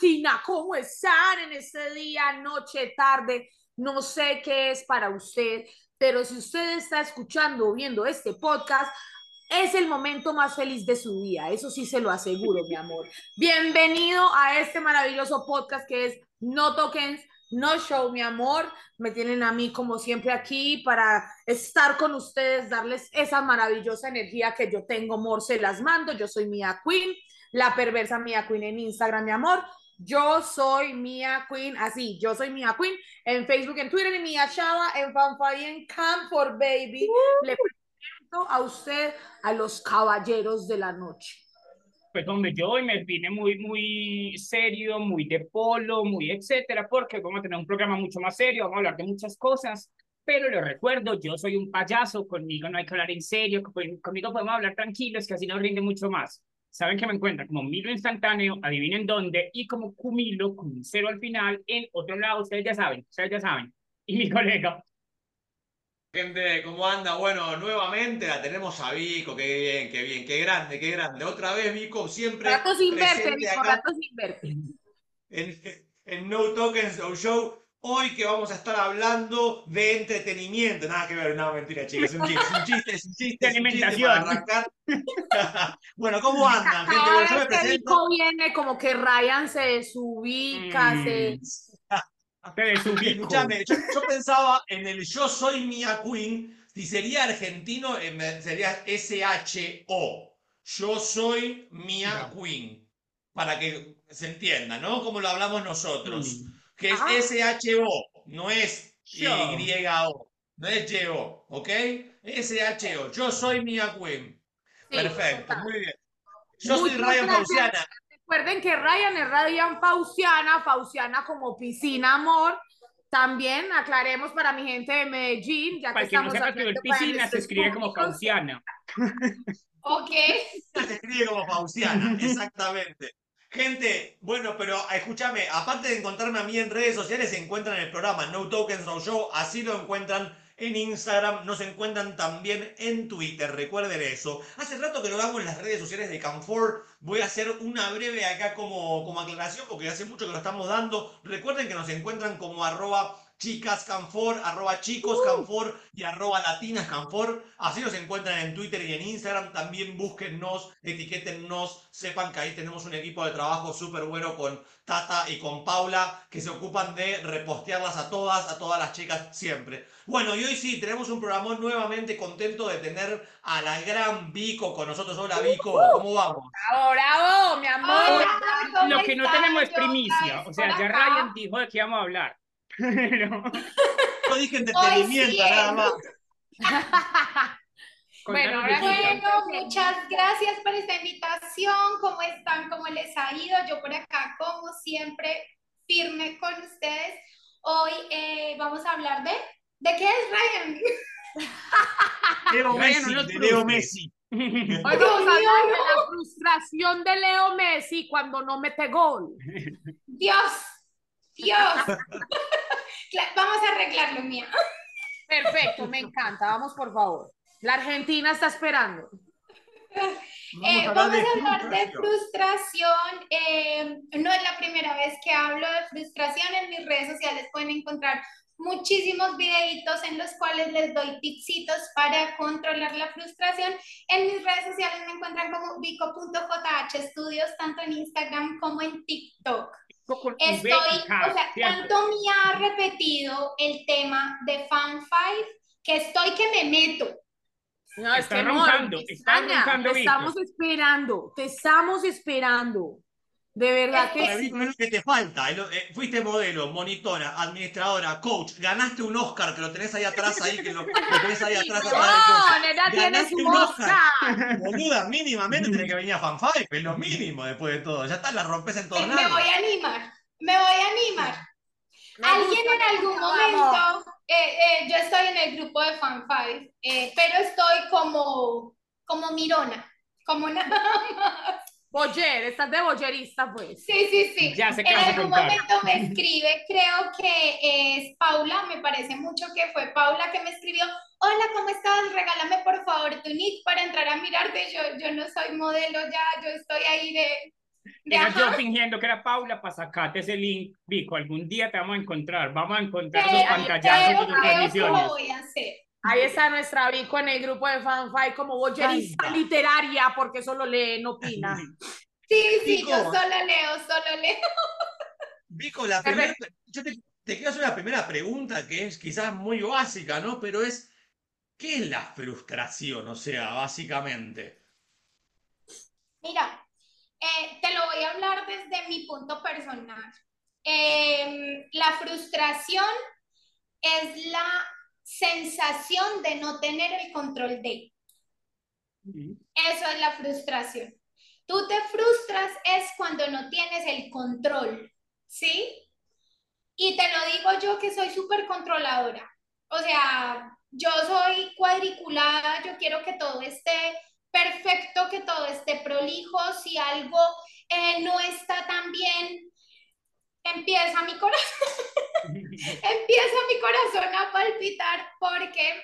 Latina, ¿cómo están en este día, noche, tarde? No sé qué es para usted, pero si usted está escuchando o viendo este podcast, es el momento más feliz de su día, eso sí se lo aseguro, mi amor. Bienvenido a este maravilloso podcast que es No Tokens, No Show, mi amor. Me tienen a mí como siempre aquí para estar con ustedes, darles esa maravillosa energía que yo tengo, amor, se las mando. Yo soy Mia Queen, la perversa Mia Queen en Instagram, mi amor. Yo soy Mia Queen, así, yo soy Mia Queen en Facebook, en Twitter, en Mia Chava, en Fanfare, en Camp Baby. Le presento a usted a los caballeros de la noche. Pues donde yo hoy me vine muy, muy serio, muy de polo, muy etcétera, porque vamos a tener un programa mucho más serio, vamos a hablar de muchas cosas, pero lo recuerdo, yo soy un payaso, conmigo no hay que hablar en serio, conmigo podemos hablar tranquilos, que así nos rinde mucho más. Saben que me encuentran como Milo instantáneo, adivinen dónde, y como Cumilo con un cero al final, en otro lado, ustedes ya saben, ustedes ya saben. Y mi colega, Gente, ¿cómo anda? Bueno, nuevamente la tenemos a Vico, qué bien, qué bien, qué grande, qué grande. Otra vez Vico, siempre Rato sin verte, presente Vico, acá rato sin verte. en, en No Tokens No Show. Hoy que vamos a estar hablando de entretenimiento. Nada que ver, no, mentira, chicos, es un chiste, es un chiste, es un chiste, es un chiste para arrancar. bueno, ¿cómo andan, gente? Cada Bueno, yo me vez que viene, como que Ryan se desubica, Mm. se... te desubico. Escúchame, yo, yo pensaba en el Yo Soy Mia Queen, si sería argentino, eh, sería S-H-O. Yo soy Mia Queen. Para que se entienda, ¿no? Como lo hablamos nosotros. Mm. Que es. S-H-O, no es Yo. No es Y-O, ¿ok? S-H-O, yo soy Mia Queen. Sí, Perfecto, muy bien. Yo soy Ryan gracias. Pausiana. Recuerden que Ryan es Ryan Fauciana, Fauciana como piscina, amor. También aclaremos para mi gente de Medellín, ya que Para que no estamos sepa para piscina, se escribe como públicos. cauciana. Ok. Se escribe como Pausiana, exactamente. Gente, bueno, pero escúchame, aparte de encontrarme a mí en redes sociales, se encuentran el programa No Tokens No Show, así lo encuentran en Instagram, nos encuentran también en Twitter, recuerden eso. Hace rato que lo hago en las redes sociales de Canfor, voy a hacer una breve acá como, como aclaración, porque hace mucho que lo estamos dando. Recuerden que nos encuentran como arroba chicas canfor, arroba chicos canfor y arroba latinas canfor. Así nos encuentran en Twitter y en Instagram. También búsquennos, etiquétennos, sepan que ahí tenemos un equipo de trabajo súper bueno con Tata y con Paula que se ocupan de repostearlas a todas, a todas las chicas siempre. Bueno, y hoy sí, tenemos un programa nuevamente contento de tener a la gran Vico con nosotros. Hola Vico, ¿cómo vamos? Bravo, bravo, mi amor. Hola, ¿cómo Lo que no tenemos es primicia. O sea, ya. Ryan dijo de qué vamos a hablar. Pero, Yo dije entretenimiento, sí, nada más. Bueno. Bueno, muchas gracias por esta invitación. ¿Cómo están? ¿Cómo les ha ido? Yo por acá, como siempre, firme con ustedes. Hoy eh, vamos a hablar de... ¿De qué es Ryan? Leo Messi, no de. Leo Messi. Hoy vamos a hablar de la frustración de Leo Messi cuando no mete gol. Dios, Dios. Vamos a arreglarlo, mía. Perfecto, me encanta. Vamos, por favor. La Argentina está esperando. Eh, a vamos hablar de a hablar de frustración. eh, no es la primera vez que hablo de frustración. En mis redes sociales pueden encontrar muchísimos videitos en los cuales les doy tipsitos para controlar la frustración. En mis redes sociales me encuentran como vico.jh estudios, tanto en Instagram como en TikTok. Con Estoy, o sea, tanto me ha repetido el tema de Fan Five que estoy que me meto. No, es Está que no, roncando, está roncando, estamos esperando, te estamos esperando. De verdad que sí. Es lo que te falta. eh, fuiste modelo, monitora, administradora, coach. Ganaste un Oscar que lo tenés ahí atrás, ahí, que lo, lo tenés ahí atrás. atrás. No, nena tiene Ganaste su un Oscar. Oscar. Boluda, mínimamente tiene que venir a Fan Five, es lo mínimo después de todo. Ya está, la rompes en todos Me voy a animar, me voy a animar. Me Alguien en algún momento, eh, eh, yo estoy en el grupo de Fan Five, eh, pero estoy como, como mirona, como nada más. Boyer, estás de boyerista, pues. Sí, sí, sí. Ya sé qué En vas a algún momento me escribe, creo que es Paula, me parece mucho que fue Paula que me escribió, hola, ¿cómo estás? Regálame por favor tu nick para entrar a mirarte. Yo, yo no soy modelo ya, yo estoy ahí de, Era yo fingiendo que era Paula para sacarte ese link. Vico, algún día te vamos a encontrar. Vamos a encontrar esos Pero, pantallazos pero de tus creo que lo voy a hacer. Ahí está nuestra Vico en el grupo de fanfight como bollerista Ay, literaria, porque solo lee, no opina. Sí, sí, Vico. yo solo leo, solo leo. Vico, la primera, yo te, te quiero hacer una primera pregunta que es quizás muy básica, ¿no? Pero es, ¿qué es la frustración? O sea, básicamente. Mira, eh, te lo voy a hablar desde mi punto personal. Em, la frustración es la sensación de no tener el control de. Eso es la frustración. Tú te frustras es cuando no tienes el control, ¿sí? Y te lo digo yo que soy súper controladora. O sea, yo soy cuadriculada, yo quiero que todo esté perfecto, que todo esté prolijo. Si algo eh, no está tan bien, empieza mi corazón, empieza mi corazón a palpitar porque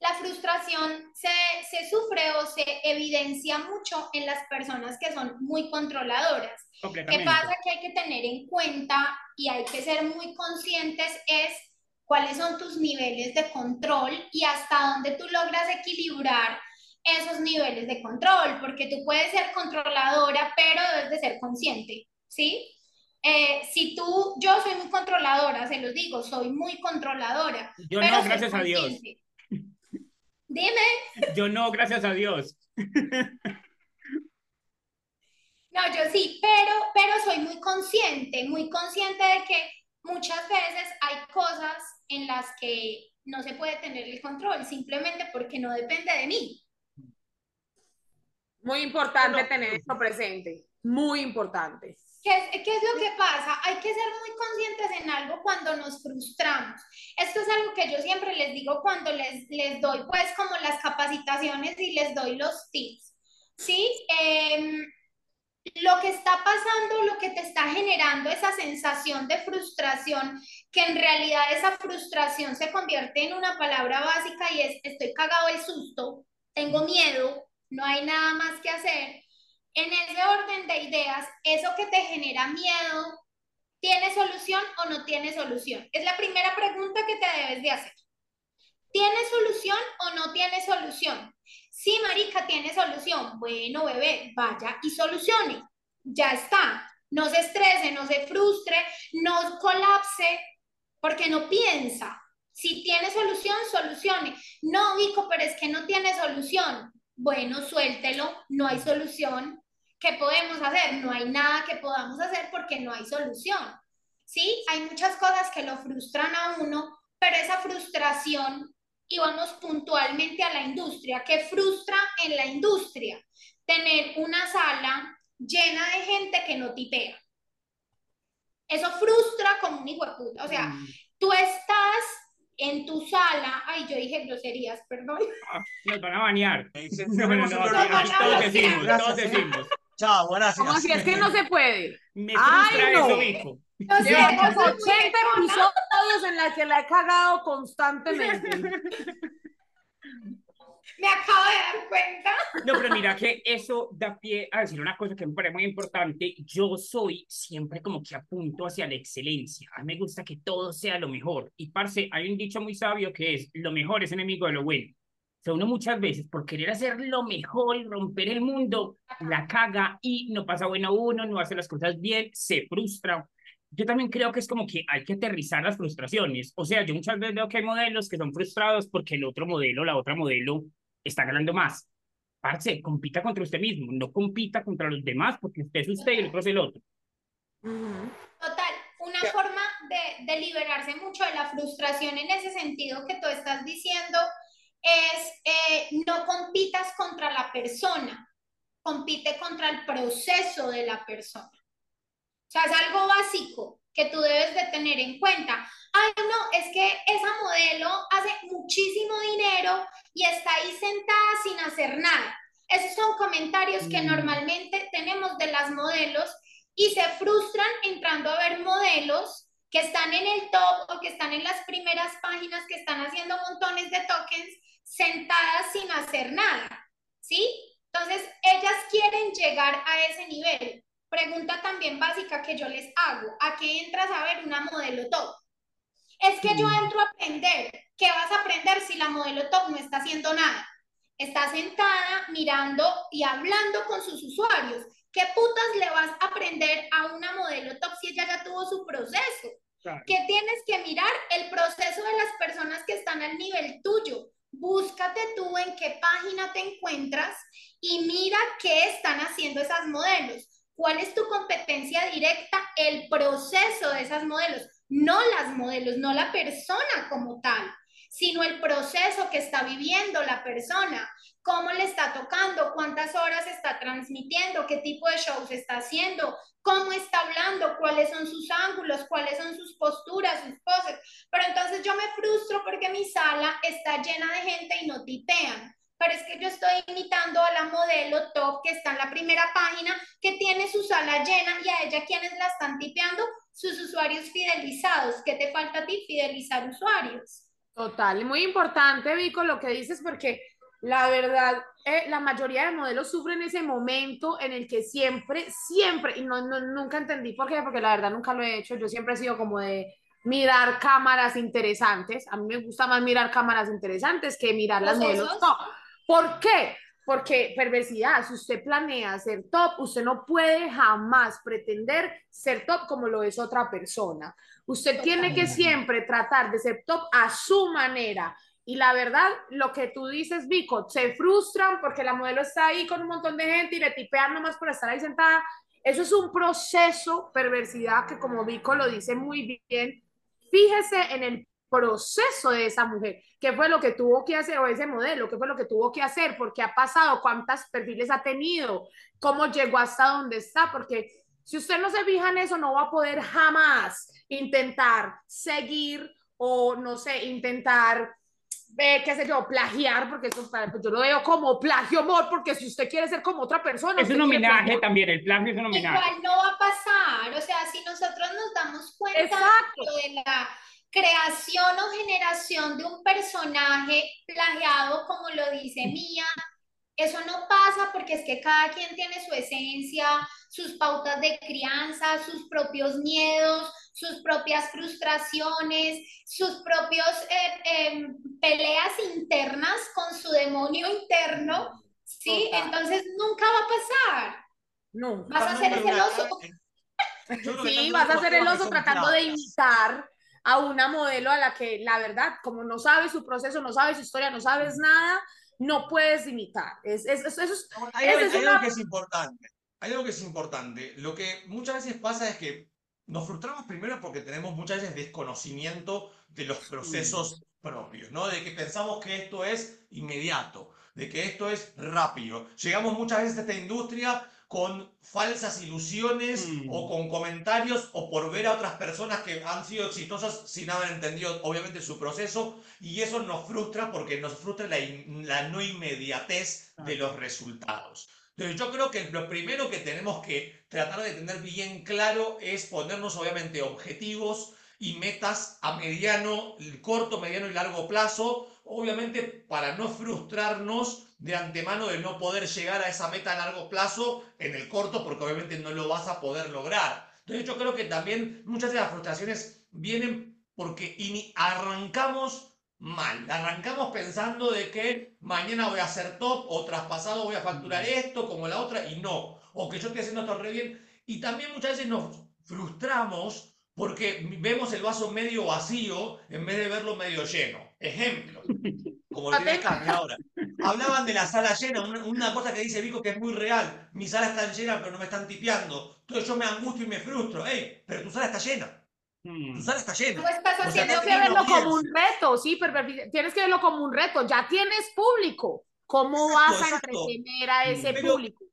la frustración se, se sufre o se evidencia mucho en las personas que son muy controladoras. ¿Qué pasa? Que hay que tener en cuenta y hay que ser muy conscientes es cuáles son tus niveles de control y hasta dónde tú logras equilibrar esos niveles de control, porque tú puedes ser controladora, pero debes de ser consciente, ¿sí? Eh, si tú, yo soy muy controladora, se los digo, soy muy controladora. Yo pero no, gracias a Dios. Dime. Yo no, gracias a Dios. No, yo sí, pero, pero soy muy consciente, muy consciente de que muchas veces hay cosas en las que no se puede tener el control simplemente porque no depende de mí. Muy importante tener esto presente. Muy importante. ¿Qué es, qué es lo que pasa? Hay que ser muy conscientes en algo cuando nos frustramos. Esto es algo que yo siempre les digo cuando les, les doy pues como las capacitaciones y les doy los tips. ¿Sí? Em, lo que está pasando, lo que te está generando esa sensación de frustración, que en realidad esa frustración se convierte en una palabra básica y es estoy cagado de susto, tengo miedo, no hay nada más que hacer. En ese orden de ideas, eso que te genera miedo, ¿tiene solución o no tiene solución? Es la primera pregunta que te debes de hacer. ¿Tiene solución o no tiene solución? Sí, marica, tiene solución. Bueno, bebé, vaya y solucione. Ya está. No se estrese, no se frustre, no colapse, porque no piensa. Si tiene solución, solucione. No, Vico, pero es que no tiene solución. Bueno, suéltelo, no hay solución. ¿Qué podemos hacer? No hay nada que podamos hacer porque no hay solución. Sí, hay muchas cosas que lo frustran a uno, pero esa frustración, y vamos puntualmente a la industria, ¿qué frustra en la industria? Tener una sala llena de gente que no tipea. Eso frustra como un hijo de puta. O sea, Mm. tú estás en tu sala, ay, yo dije groserías, perdón. Ah, Nos van a No, no, no, aquí todos decimos, todos decimos. Chao, gracias. Como si es que no se puede. Me Ay, no. eso, sé, Llevamos yo soy 80 muy enojona. episodios en los que la he cagado constantemente. Me acabo de dar cuenta. No, pero mira que eso da pie a decir una cosa que me parece muy importante. Yo soy siempre como que apunto hacia la excelencia. A mí me gusta que todo sea lo mejor. Y, parce, hay un dicho muy sabio que es, lo mejor es enemigo de lo bueno. O sea, uno muchas veces por querer hacer lo mejor y romper el mundo, la caga y no pasa bueno uno, no hace las cosas bien, se frustra. Yo también creo que es como que hay que aterrizar las frustraciones. O sea, yo muchas veces veo que hay modelos que son frustrados porque el otro modelo, la otra modelo, está ganando más. Parce, compita contra usted mismo, no compita contra los demás porque usted es usted y el otro es el otro. Total, una forma de, de liberarse mucho de la frustración en ese sentido que tú estás diciendo es eh, no compitas contra la persona, compite contra el proceso de la persona. O sea, es algo básico que tú debes de tener en cuenta. Ay, no, es que esa modelo hace muchísimo dinero y está ahí sentada sin hacer nada. Esos son comentarios que Mm. normalmente tenemos de las modelos y se frustran entrando a ver modelos que están en el top o que están en las primeras páginas, que están haciendo montones de tokens sentadas sin hacer nada, ¿sí? Entonces, ellas quieren llegar a ese nivel. Pregunta también básica que yo les hago, ¿a qué entras a ver una modelo top? Es que yo mm. entro a aprender. ¿Qué vas a aprender si la modelo top no está haciendo nada? Está sentada mirando y hablando con sus usuarios. ¿Qué putas le vas a aprender a una modelo top si ella ya tuvo su proceso? ¿Qué tienes que mirar? El proceso de las personas que están al nivel tuyo. Búscate tú en qué página te encuentras y mira qué están haciendo esas modelos. ¿Cuál es tu competencia directa? El proceso de esas modelos, no las modelos, no la persona como tal, sino el proceso que está viviendo la persona, cómo le está tocando, cuántas horas está transmitiendo, qué tipo de shows está haciendo, cómo está hablando, cuáles son sus ángulos, cuáles son sus posturas, sus poses. Pero entonces yo me frustro porque mi sala está llena de gente y no tipean. Pero es que yo estoy imitando a la modelo top que está en la primera página, que tiene su sala llena y a ella quienes la están tipeando, sus usuarios fidelizados. ¿Qué te falta a ti? Fidelizar usuarios. Total, muy importante, Vico, lo que dices, porque la verdad, eh, la mayoría de modelos sufren ese momento en el que siempre, siempre, y no, nunca entendí por qué, porque la verdad nunca lo he hecho, yo siempre he sido como de mirar cámaras interesantes, a mí me gusta más mirar cámaras interesantes que mirar las modelos top. ¿Por qué? Porque perversidad, si usted planea ser top, usted no puede jamás pretender ser top como lo es otra persona. Usted tiene que siempre tratar de ser top a su manera, y la verdad, lo que tú dices, Vico, se frustran porque la modelo está ahí con un montón de gente y le tipean nomás por estar ahí sentada. Eso es un proceso, perversidad, que como Vico lo dice muy bien, fíjese en el proceso de esa mujer, qué fue lo que tuvo que hacer, o ese modelo, qué fue lo que tuvo que hacer, por qué ha pasado, cuántas perfiles ha tenido, cómo llegó hasta donde está, porque si usted no se fija en eso, no va a poder jamás intentar seguir o, no sé, intentar ve, qué sé yo, plagiar, porque eso, pues yo lo veo como plagio, amor, porque si usted quiere ser como otra persona. Es un homenaje también, el plagio es un homenaje. Igual no va a pasar, o sea, si nosotros nos damos cuenta de la creación o generación de un personaje plagiado, como lo dice Mía, eso no pasa porque es que cada quien tiene su esencia, sus pautas de crianza, sus propios miedos, sus propias frustraciones, sus propios eh, em, peleas internas con su demonio interno, ¿sí? Entonces nunca va a pasar. No. Vas a ser el oso. Sí, vas a ser el oso tratando de imitar a una modelo a la que la verdad, como no sabes su proceso, no sabes su historia, no sabes nada, no puedes imitar. Es, es, eso es, hay, algo que es importante. Hay algo que es importante. Lo que muchas veces pasa es que nos frustramos primero porque tenemos muchas veces desconocimiento de los procesos propios, ¿no? De que pensamos que esto es inmediato, de que esto es rápido. Llegamos muchas veces a esta industria con falsas ilusiones o mm. con comentarios o por ver a otras personas que han sido exitosas sin haber entendido obviamente su proceso y eso nos frustra porque nos frustra la, la no inmediatez de los resultados. Entonces yo creo que lo primero que tenemos que tratar de tener bien claro es ponernos obviamente objetivos y metas a mediano, corto, mediano y largo plazo, obviamente para no frustrarnos de antemano de no poder llegar a esa meta a largo plazo en el corto, porque obviamente no lo vas a poder lograr. Entonces yo creo que también muchas de las frustraciones vienen porque arrancamos mal. Arrancamos pensando de que mañana voy a ser top o traspasado voy a facturar esto como la otra y no. O que yo estoy haciendo esto re bien. Y también muchas veces nos frustramos porque vemos el vaso medio vacío en vez de verlo medio lleno. Ejemplo, como lo tiene ahora. Hablaban de la sala llena, una, cosa que dice Vico que es muy real. Mi sala está llena pero no me están tipeando. Entonces yo me angustio y me frustro. Ey, pero tu sala está llena. Mm. Tu sala está llena. tienes que verlo como un reto, sí, pero tienes que verlo como un reto. Ya tienes público. ¿Cómo vas a entretener a ese público?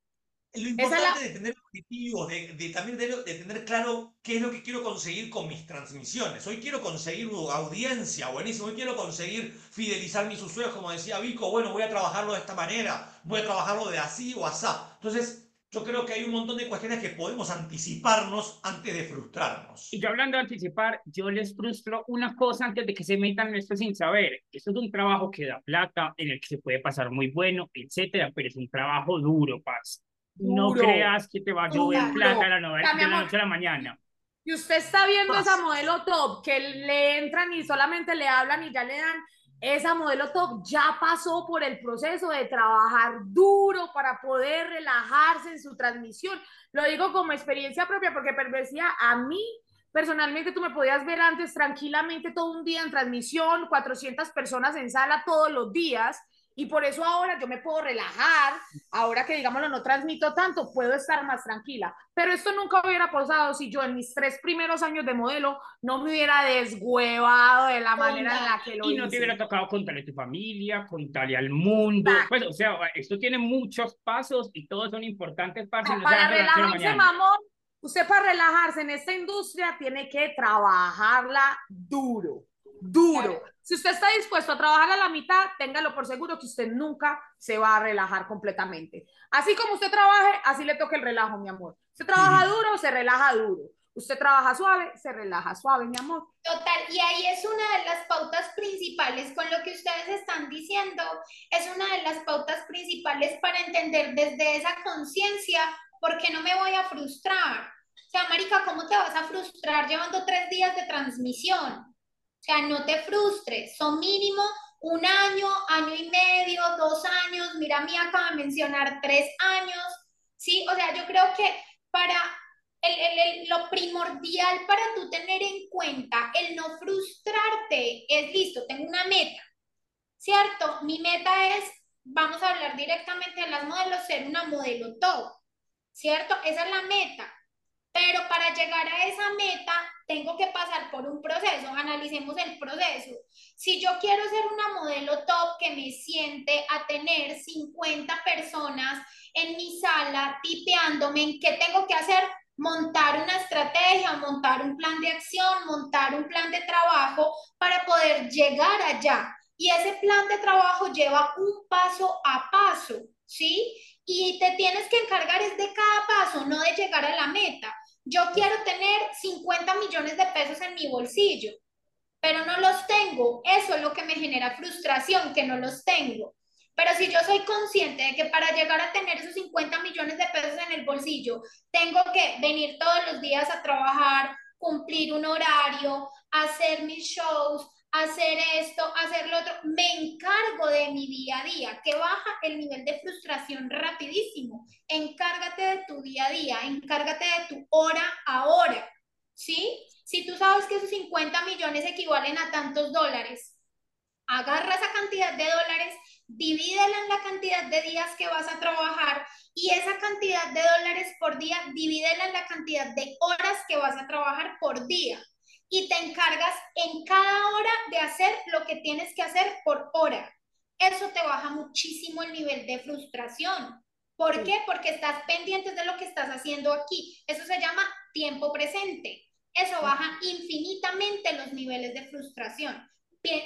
Lo importante de tener objetivos, de, también de, tener claro qué es lo que quiero conseguir con mis transmisiones. Hoy quiero conseguir audiencia, buenísimo. Hoy quiero conseguir fidelizar mis usuarios, como decía Vico. Bueno, voy a trabajarlo de esta manera, voy a trabajarlo de así o así. Entonces, yo creo que hay un montón de cuestiones que podemos anticiparnos antes de frustrarnos. Y yo hablando de anticipar, yo les frustro una cosa antes de que se metan en esto sin saber. Esto es un trabajo que da plata, en el que se puede pasar muy bueno, etcétera, pero es un trabajo duro, paz. No Duro. creas que te va a llover plata a la no- Ya, mi de la noche a la mañana. Y usted está viendo esa modelo top que le entran y solamente le hablan y ya le dan. Esa modelo top ya pasó por el proceso de trabajar duro para poder relajarse en su transmisión. Lo digo como experiencia propia porque pervertía a mí. Personalmente, tú me podías ver antes tranquilamente todo un día en transmisión, 400 personas en sala todos los días, y por eso ahora yo me puedo relajar, ahora que digámoslo no transmito tanto, puedo estar más tranquila. Pero esto nunca hubiera pasado si yo en mis tres primeros años de modelo no me hubiera deshuevado de la manera en la que lo Y no te hice. hubiera tocado contarle a tu familia, contarle al mundo. Exacto. Pues, o sea, esto tiene muchos pasos y todos son importantes para, no para relajarse, mamón, usted para relajarse en esta industria tiene que trabajarla duro, duro. Si usted está dispuesto a trabajar a la mitad, téngalo por seguro que usted nunca se va a relajar completamente. Así como usted trabaje, así le toca el relajo, mi amor. Usted trabaja duro, se relaja duro. Usted trabaja suave, se relaja suave, mi amor. Total, y ahí es una de las pautas principales con lo que ustedes están diciendo, es una de las pautas principales para entender desde esa conciencia por qué no me voy a frustrar. O sea, Marica, ¿cómo te vas a frustrar llevando tres días de transmisión? O sea, no te frustres, son mínimo un año, año y medio, dos años, mira, mí acaba de mencionar tres años, ¿sí? O sea, yo creo que para el, el- el- lo primordial para tú tener en cuenta el no frustrarte es listo, tengo una meta, ¿cierto? Mi meta es, vamos a hablar directamente de las modelos, ser una modelo top, ¿cierto? Esa es la meta. Pero para llegar a esa meta tengo que pasar por un proceso, analicemos el proceso. Si yo quiero ser una modelo top que me siente a tener 50 personas en mi sala tipeándome en qué tengo que hacer, montar una estrategia, montar un plan de acción, montar un plan de trabajo para poder llegar allá. Y ese plan de trabajo lleva un paso a paso, ¿sí? Y te tienes que encargar es de cada paso, no de llegar a la meta. Yo quiero tener 50 millones de pesos en mi bolsillo, pero no los tengo. Eso es lo que me genera frustración, que no los tengo. Pero si yo soy consciente de que para llegar a tener esos 50 millones de pesos en el bolsillo, tengo que venir todos los días a trabajar, cumplir un horario, hacer mis shows, hacer esto, hacer lo otro, me encargo de mi día a día, que baja el nivel de frustración rapidísimo. Encárgate de tu día a día, encárgate de tu hora a hora, ¿sí? Si tú sabes que esos 50 millones equivalen a tantos dólares, agarra esa cantidad de dólares, divídela en la cantidad de días que vas a trabajar y esa cantidad de dólares por día, divídela en la cantidad de horas que vas a trabajar por día y te encargas en cada hora de hacer lo que tienes que hacer por hora. Eso te baja muchísimo el nivel de frustración. ¿Por qué? Porque estás pendiente de lo que estás haciendo aquí. Eso se llama tiempo presente. Eso baja infinitamente los niveles de frustración.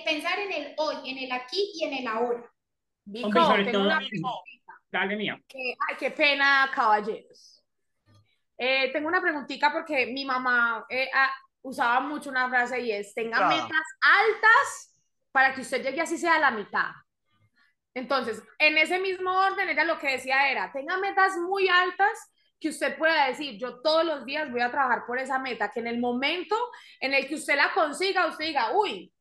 Pensar en el hoy, en el aquí y en el ahora. Vico, Hombre, sobre tengo todo- una Dale, mía. que- ay, qué pena, caballeros. Eh, tengo una preguntita porque mi mamá eh, ah, usaba mucho una frase y es, tenga Ah. metas altas para que usted llegue así sea a la mitad. Entonces, en ese mismo orden, ella lo que decía era, tenga metas muy altas que usted pueda decir, yo todos los días voy a trabajar por esa meta, que en el momento en el que usted la consiga, usted diga, uy,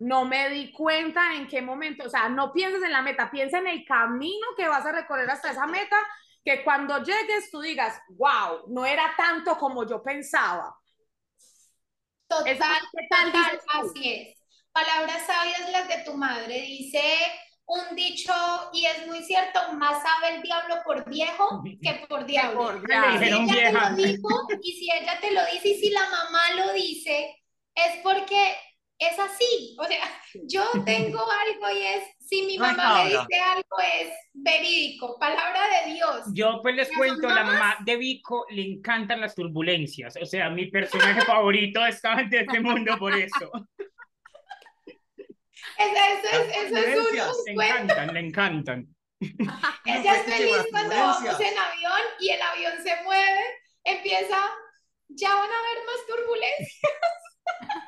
no me di cuenta en qué momento, o sea, no pienses en la meta, piensa en el camino que vas a recorrer hasta esa meta, que cuando llegues tú digas, wow, no era tanto como yo pensaba. Total, Esa- ¿qué tal total, así es. Palabras sabias las de tu madre. Dice un dicho, y es muy cierto, más sabe el diablo por viejo que por diablo. por diablo. Si ella te lo dijo, y si ella te lo dice, y si la mamá lo dice, es porque es así. O sea, yo tengo algo y es, si mi No mamá me dice algo, es verídico, palabra de Dios. Yo pues les ¿Las cuento, la mamá de Vico le encantan las turbulencias. O sea, mi personaje favorito está de este mundo por eso. Eso, eso es, eso es un, Le cuento. encantan, le encantan. Ella es festeje feliz cuando vamos en avión y el avión se mueve, empieza, ya van a haber más turbulencias.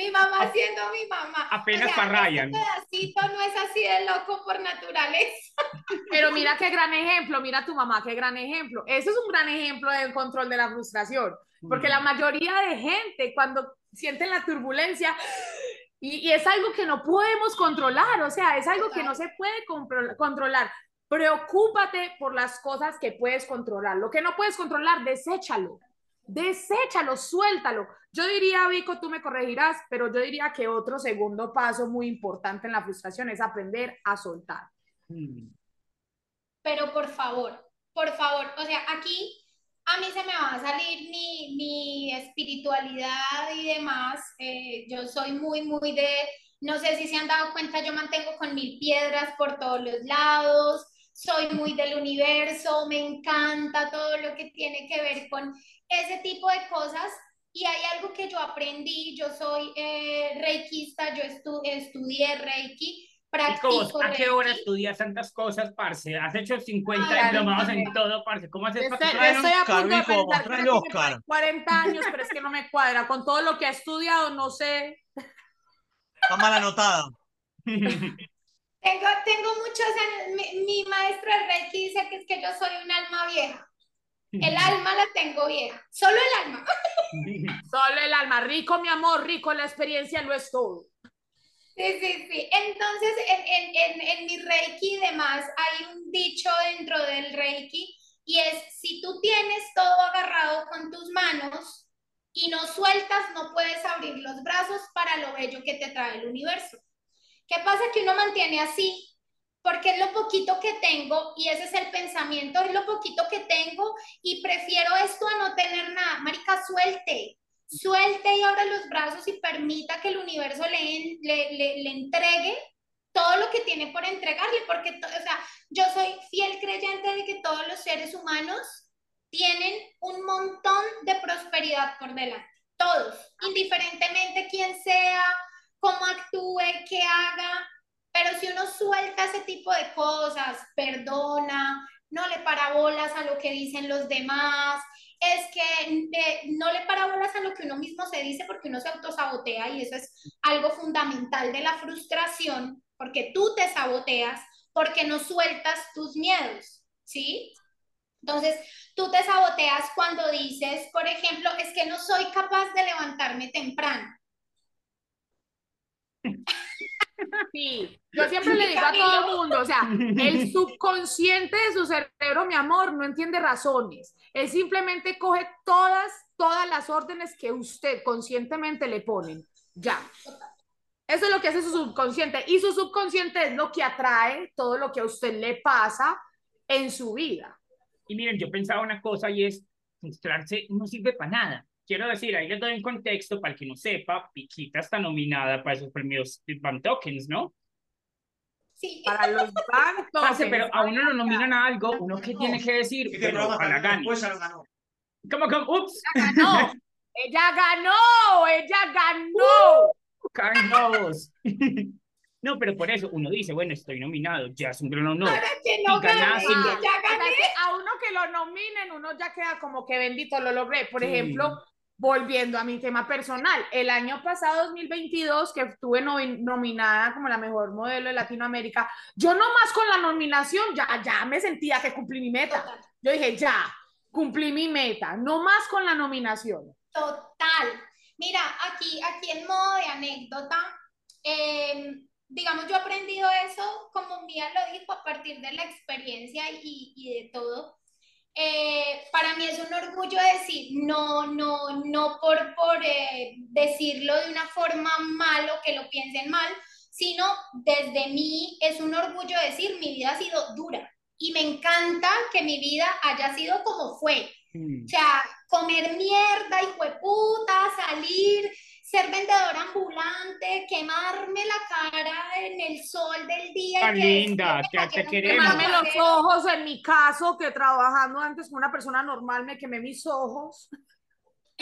mi mamá siendo mi mamá. Apenas o sea, pa' Ryan. Este pedacito no es así de loco por naturaleza. Pero mira qué gran ejemplo, mira tu mamá, qué gran ejemplo. Ese es un gran ejemplo del control de la frustración, porque Mm. la mayoría de gente cuando sienten la turbulencia, y, y es algo que no podemos controlar, o sea, es algo que no se puede controlar. Preocúpate por las cosas que puedes controlar. Lo que no puedes controlar, deséchalo. Deséchalo, suéltalo. Yo diría, Vico, tú me corregirás, pero yo diría que otro segundo paso muy importante en la frustración es aprender a soltar. Mm. Pero por favor, por favor, o sea, aquí a mí se me va a salir mi, mi espiritualidad y demás. eh, yo soy muy, muy de, no sé si se han dado cuenta, yo mantengo con mil piedras por todos los lados, soy muy del universo, me encanta todo lo que tiene que ver con ese tipo de cosas. Y hay algo que yo aprendí, yo soy eh, reikista, yo estu- estudié reiki, ¿Y practico cómo, ¿A qué hora reiki. estudias tantas cosas, parce? Has hecho 50 Ay, diplomados en todo, parce. ¿Cómo haces Estoy, para que Trae estoy a punto de pensar Oscar. 40 años, pero es que no me cuadra. Con todo lo que ha estudiado, no sé. Está mal anotada. Tengo, tengo muchos años. Mi, mi maestro de Reiki dice que es que yo soy un alma vieja. El alma la tengo vieja. Solo el alma. Solo el alma. Rico, mi amor, rico, la experiencia lo es todo. Sí, sí, sí. Entonces, en, en, en, en mi Reiki y demás, hay un dicho dentro del Reiki y es, si tú tienes todo agarrado con tus manos y no sueltas, no puedes abrir los brazos para lo bello que te trae el universo. ¿Qué pasa? Que uno mantiene así, porque es lo poquito que tengo y ese es el pensamiento, es lo poquito que tengo y prefiero esto a no tener nada. Marica, suelte, suelte y abra los brazos y permita que el universo le, le, le, le entregue todo lo que tiene por entregarle, porque, o sea, yo soy fiel creyente de que todos los seres humanos tienen un montón de prosperidad por delante, todos, indiferentemente quién sea, cómo actúe, qué haga, pero si uno suelta ese tipo de cosas, perdona, no le para bolas a lo que dicen los demás, es que eh, no le para bolas a lo que uno mismo se dice porque uno se autosabotea y eso es algo fundamental de la frustración, porque tú te saboteas, porque no sueltas tus miedos, ¿sí? Entonces, tú te saboteas cuando dices, por ejemplo, es que no soy capaz de levantarme temprano. Sí, yo siempre le digo a todo el mundo, o sea, el subconsciente de su cerebro, mi amor, no entiende razones. Él simplemente coge todas, todas las órdenes que usted conscientemente le ponen. Ya. Eso es lo que hace su subconsciente. Y su subconsciente es lo que atrae todo lo que a usted le pasa en su vida. Y miren, yo pensaba una cosa y es, frustrarse no sirve para nada. Quiero decir, ahí les doy un contexto para el que no sepa, Piquita está nominada para esos premios Van Tokens, ¿no? Sí, Para los bancos. Parce, pero a uno lo nominan a algo, uno qué tiene que decir, Este pero a la ya lo ganó. Como, como, ups, ganó. Ella ganó, ella ganó. Carlos. No, pero por eso uno dice, bueno, estoy nominado, ya es un gran honor. para que no no. ya gané. que a uno que lo nominen, uno ya queda como que bendito, lo logré. Por Sí. ejemplo, volviendo a mi tema personal, el año pasado, 2022, que estuve nomi- nominada como la mejor modelo de Latinoamérica, yo nomás con la nominación ya, ya me sentía que cumplí mi meta. Total. Yo dije, ya, cumplí mi meta, no más con la nominación. Total. Mira, aquí, aquí en modo de anécdota, eh, digamos, yo he aprendido eso, como Mía lo dijo, a partir de la experiencia y, y de todo. Eh, para mí es un orgullo decir, no, no, no por, por eh, decirlo de una forma mal o que lo piensen mal, sino desde mí es un orgullo decir, mi vida ha sido dura y me encanta que mi vida haya sido como fue. Mm. O sea, comer mierda, hijo de puta, salir, ser vendedora ambulante, quemarme la cara en el sol del día. Tan que linda, me te- te queremos. Quemarme los ojos, en mi caso, que trabajando antes con una persona normal me quemé mis ojos.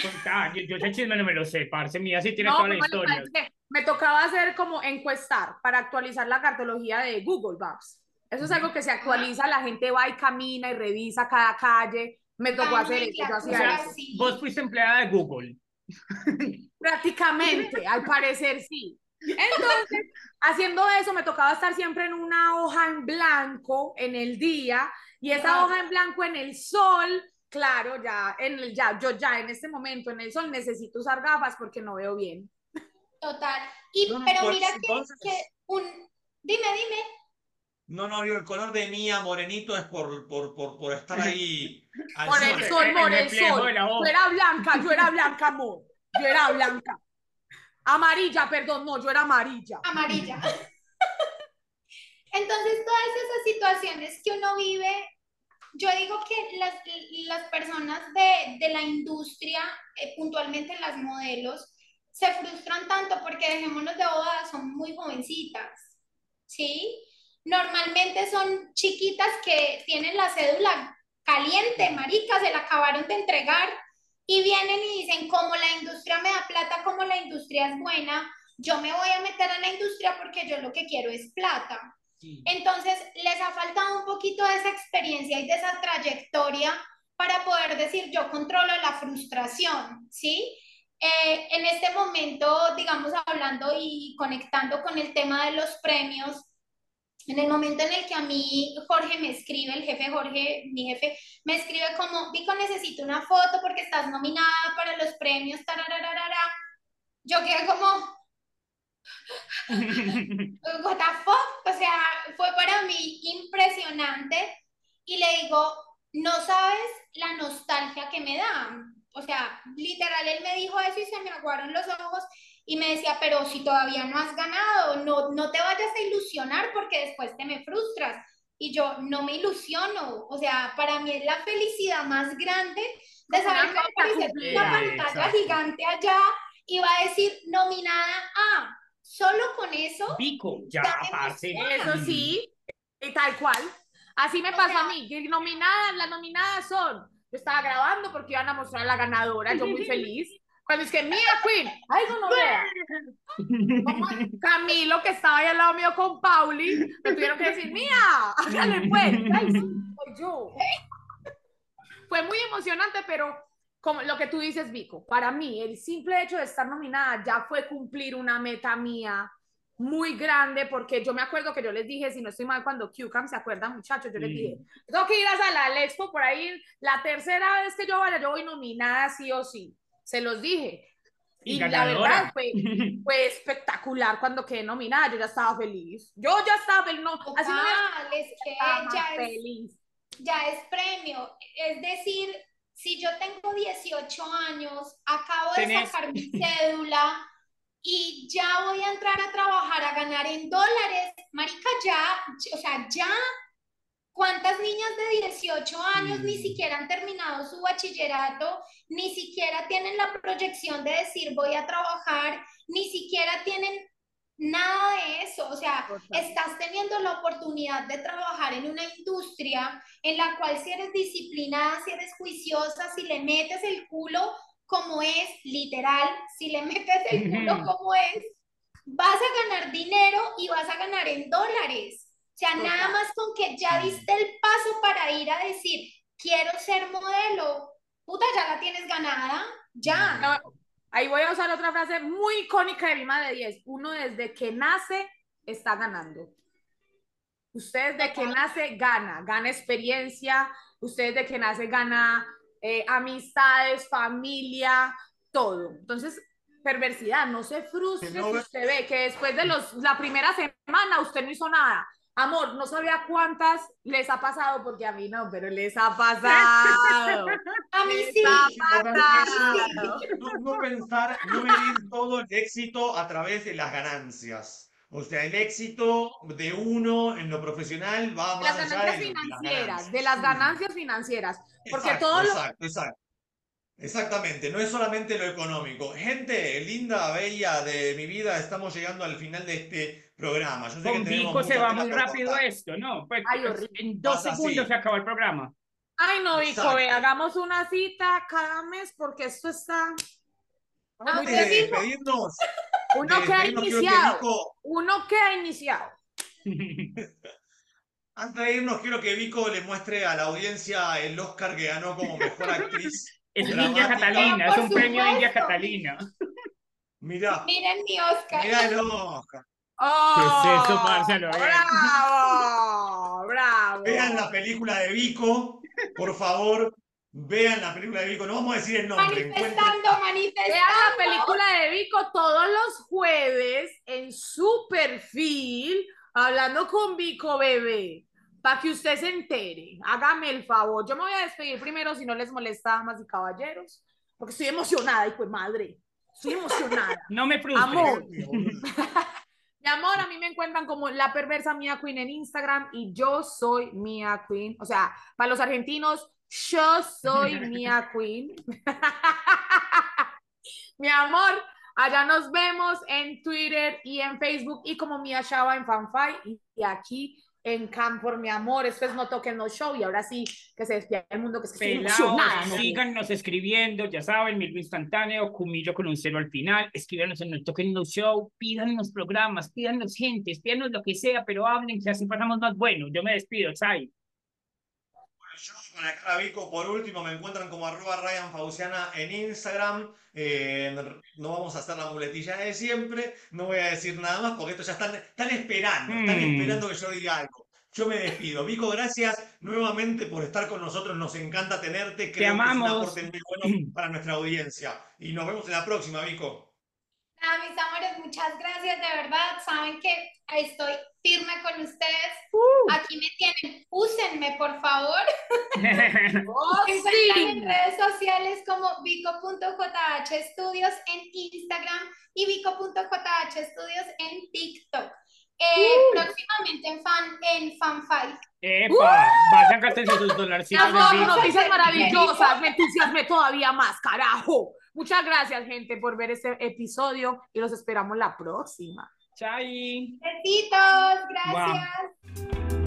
Contá, yo, yo ese chisme no me lo sé, parce, mía sí tiene No, toda la historia. que me tocaba hacer como encuestar para actualizar la cartología de Google Maps. Eso es algo que se actualiza, la gente va y camina y revisa cada calle. Me tocó Ay, hacer eso, yo hacía O sea, eso. vos fuiste empleada de Google. Prácticamente, al parecer sí. Entonces, haciendo eso, me tocaba estar siempre en una hoja en blanco en el día y esa hoja en blanco en el sol, claro, ya, en el, ya, yo ya en este momento en el sol necesito usar gafas porque no veo bien. Total. Y, pero pues, mira que, que un... Dime, dime. No, no, digo, el color de Mía morenito es por, por, por, por estar ahí. al Por el sol, el por el reflejo sol. Yo era blanca, yo era blanca, amor. Yo era blanca. Amarilla, perdón, no, yo era amarilla. amarilla. Entonces, todas esas situaciones que uno vive, yo digo que las, las personas de, de la industria, eh, puntualmente las modelos, se frustran tanto porque dejémonos de bodas, son muy jovencitas, ¿sí? Normalmente son chiquitas que tienen la cédula caliente, marica, se la acabaron de entregar y vienen y dicen, como la industria me da plata, como la industria es buena, yo me voy a meter a la industria porque yo lo que quiero es plata. Entonces, les ha faltado un poquito de esa experiencia y de esa trayectoria para poder decir, yo controlo la frustración, ¿sí? Eh, en este momento, digamos, hablando y conectando con el tema de los premios, en el momento en el que a mí Jorge me escribe, el jefe Jorge, mi jefe, me escribe como, Vico, necesito una foto porque estás nominada para los premios. Yo quedé como, what the fuck, o sea, fue para mí impresionante y le digo, no sabes la nostalgia que me da. O sea, literal, él me dijo eso y se me aguaron los ojos y me decía, pero si todavía no has ganado, no, no te vayas a ilusionar porque después te me frustras. Y yo no me ilusiono, o sea, para mí es la felicidad más grande de saber que aparecer una pantalla Exacto. gigante allá y va a decir nominada a. Solo con eso Pico, ya, parce. Eso sí, y tal cual. Así me O pasó sea- a mí. que Nominadas, las nominadas son. Yo estaba grabando porque iban a mostrar a la ganadora, yo muy feliz. Cuando es que Mia Queen, ay, no, no vea. Camilo, que estaba ahí al lado mío con Pauli, me tuvieron que decir, Mía, hágale pues. Ay, soy yo. Fue muy emocionante, pero como lo que tú dices, Vico, para mí el simple hecho de estar nominada ya fue cumplir una meta mía muy grande, porque yo me acuerdo que yo les dije, si no estoy mal, cuando QCAM se acuerdan, muchachos, yo les Mm. dije, tengo que ir a del Expo por ahí, la tercera vez que yo vaya, yo voy nominada sí o sí. Se los dije. Y Y, la verdad fue, fue espectacular cuando quedé nominada, yo ya estaba feliz. Yo ya estaba feliz, no, así no Total, es que estaba más ya es, feliz. ya es premio. Es decir, si yo tengo 18 años, acabo de Tenés- sacar mi cédula y ya voy a entrar a trabajar a ganar en dólares, marica, ya, o sea, ya, ¿cuántas niñas de 18 años ni Mm. siquiera han terminado su bachillerato, ni siquiera tienen la proyección de decir voy a trabajar, ni siquiera tienen nada de eso? O sea, estás teniendo la oportunidad de trabajar en una industria en la cual si eres disciplinada, si eres juiciosa, si le metes el culo como es, literal, si le metes el culo como es, vas a ganar dinero y vas a ganar en dólares. O sea, Total. nada más con que ya diste el paso para ir a decir, quiero ser modelo, puta, ya la tienes ganada, ya. No, ahí voy a usar otra frase muy icónica de Lima de 10. Uno desde que nace está ganando. Usted desde que nace gana, gana experiencia, usted desde que nace gana eh, amistades, familia, todo. Entonces, perversidad, no se frustre si usted ve que después de los, la primera semana usted no hizo nada. Amor, no sabía cuántas les ha pasado, porque a mí no, pero les ha pasado. A mí Les sí. ha pasado. No, no pensar, no medir todo el éxito a través de las ganancias. O sea, el éxito de uno en lo profesional va De las más allá ganancias de, de las financieras, ganancias. de las ganancias financieras, porque Exacto, todo lo exacto, exacto. Exactamente, no es solamente lo económico. Gente linda, bella de mi vida, estamos llegando al final de este programa. Yo sé que Con Vico se va muy rápido esto, ¿no? Pues, Ay, pues, en dos así. segundos se acabó el programa. Ay, no, Vico, ve, hagamos una cita cada mes porque esto está. Antes Muy de despedirnos, Uno de que ha despedirnos, quiero que iniciado. Vico- Uno que ha iniciado. Antes de irnos, quiero que Vico le muestre a la audiencia el Oscar que ganó como mejor actriz. Es dramática. India Catalina, es un premio de India supuesto. Catalina. Mirá, Miren mi Oscar. mirá el Oscar. ¡Oh! ¿Qué es eso, Marcelo? ¡Bravo! ¡Bravo! Vean la película de Vico, por favor. Vean la película de Vico. No vamos a decir el nombre. encuentren- Manifestando, manifestando. Vean la película de Vico todos los jueves en su perfil, hablando con Vico Bebé, para que usted se entere. Hágame el favor. Yo me voy a despedir primero si no les molesta, damas y caballeros, porque estoy emocionada, hijo de madre. Estoy emocionada. No me frustres. Amor. Mi amor, a mí me encuentran como la perversa Mia Queen en Instagram y yo soy Mia Queen. O sea, para los argentinos, yo soy Mia Queen. Mi amor, allá nos vemos en Twitter y en Facebook y como Mia Shaba en Fanfy y aquí en Campor, mi amor. Esto es No Toquen No Show y ahora sí que se despierta el mundo que emocionada. Pelados, ¿no? síganos escribiendo, ya saben, Milvo Instantáneo, Cumillo con un cero al final, escríbanos en el Token No Show, pídanos programas, pídanos gentes, pídanos lo que sea, pero hablen que así pasamos más bueno. Yo me despido, Chai. Con Vico, por último, me encuentran como arroba Ryan Fauciana en Instagram. Eh, no vamos a hacer la muletilla de siempre. No voy a decir nada más porque esto ya están, están esperando. Están Mm. esperando que yo diga algo. Yo me despido. Vico, gracias nuevamente por estar con nosotros. Nos encanta tenerte. Creo que es un amamos. aporte muy bueno para nuestra audiencia. Y nos vemos en la próxima, Vico. Nada, mis amores, muchas gracias, de verdad. Saben que estoy firme con ustedes. Uh. Aquí me tienen. Úsenme, por favor. ¡Oh, sí! en redes sociales como vico.jhstudios en Instagram y vico.jhstudios en TikTok. Eh, Uh. Próximamente en, fan, en Fanfight. ¡Epa! Vayan, gástense sus Mi dolarcitos Bitcoin. noticias maravillosas, me entusiasmé todavía más, carajo. Muchas gracias, gente, por ver este episodio y los esperamos la próxima. Chai. Besitos, gracias.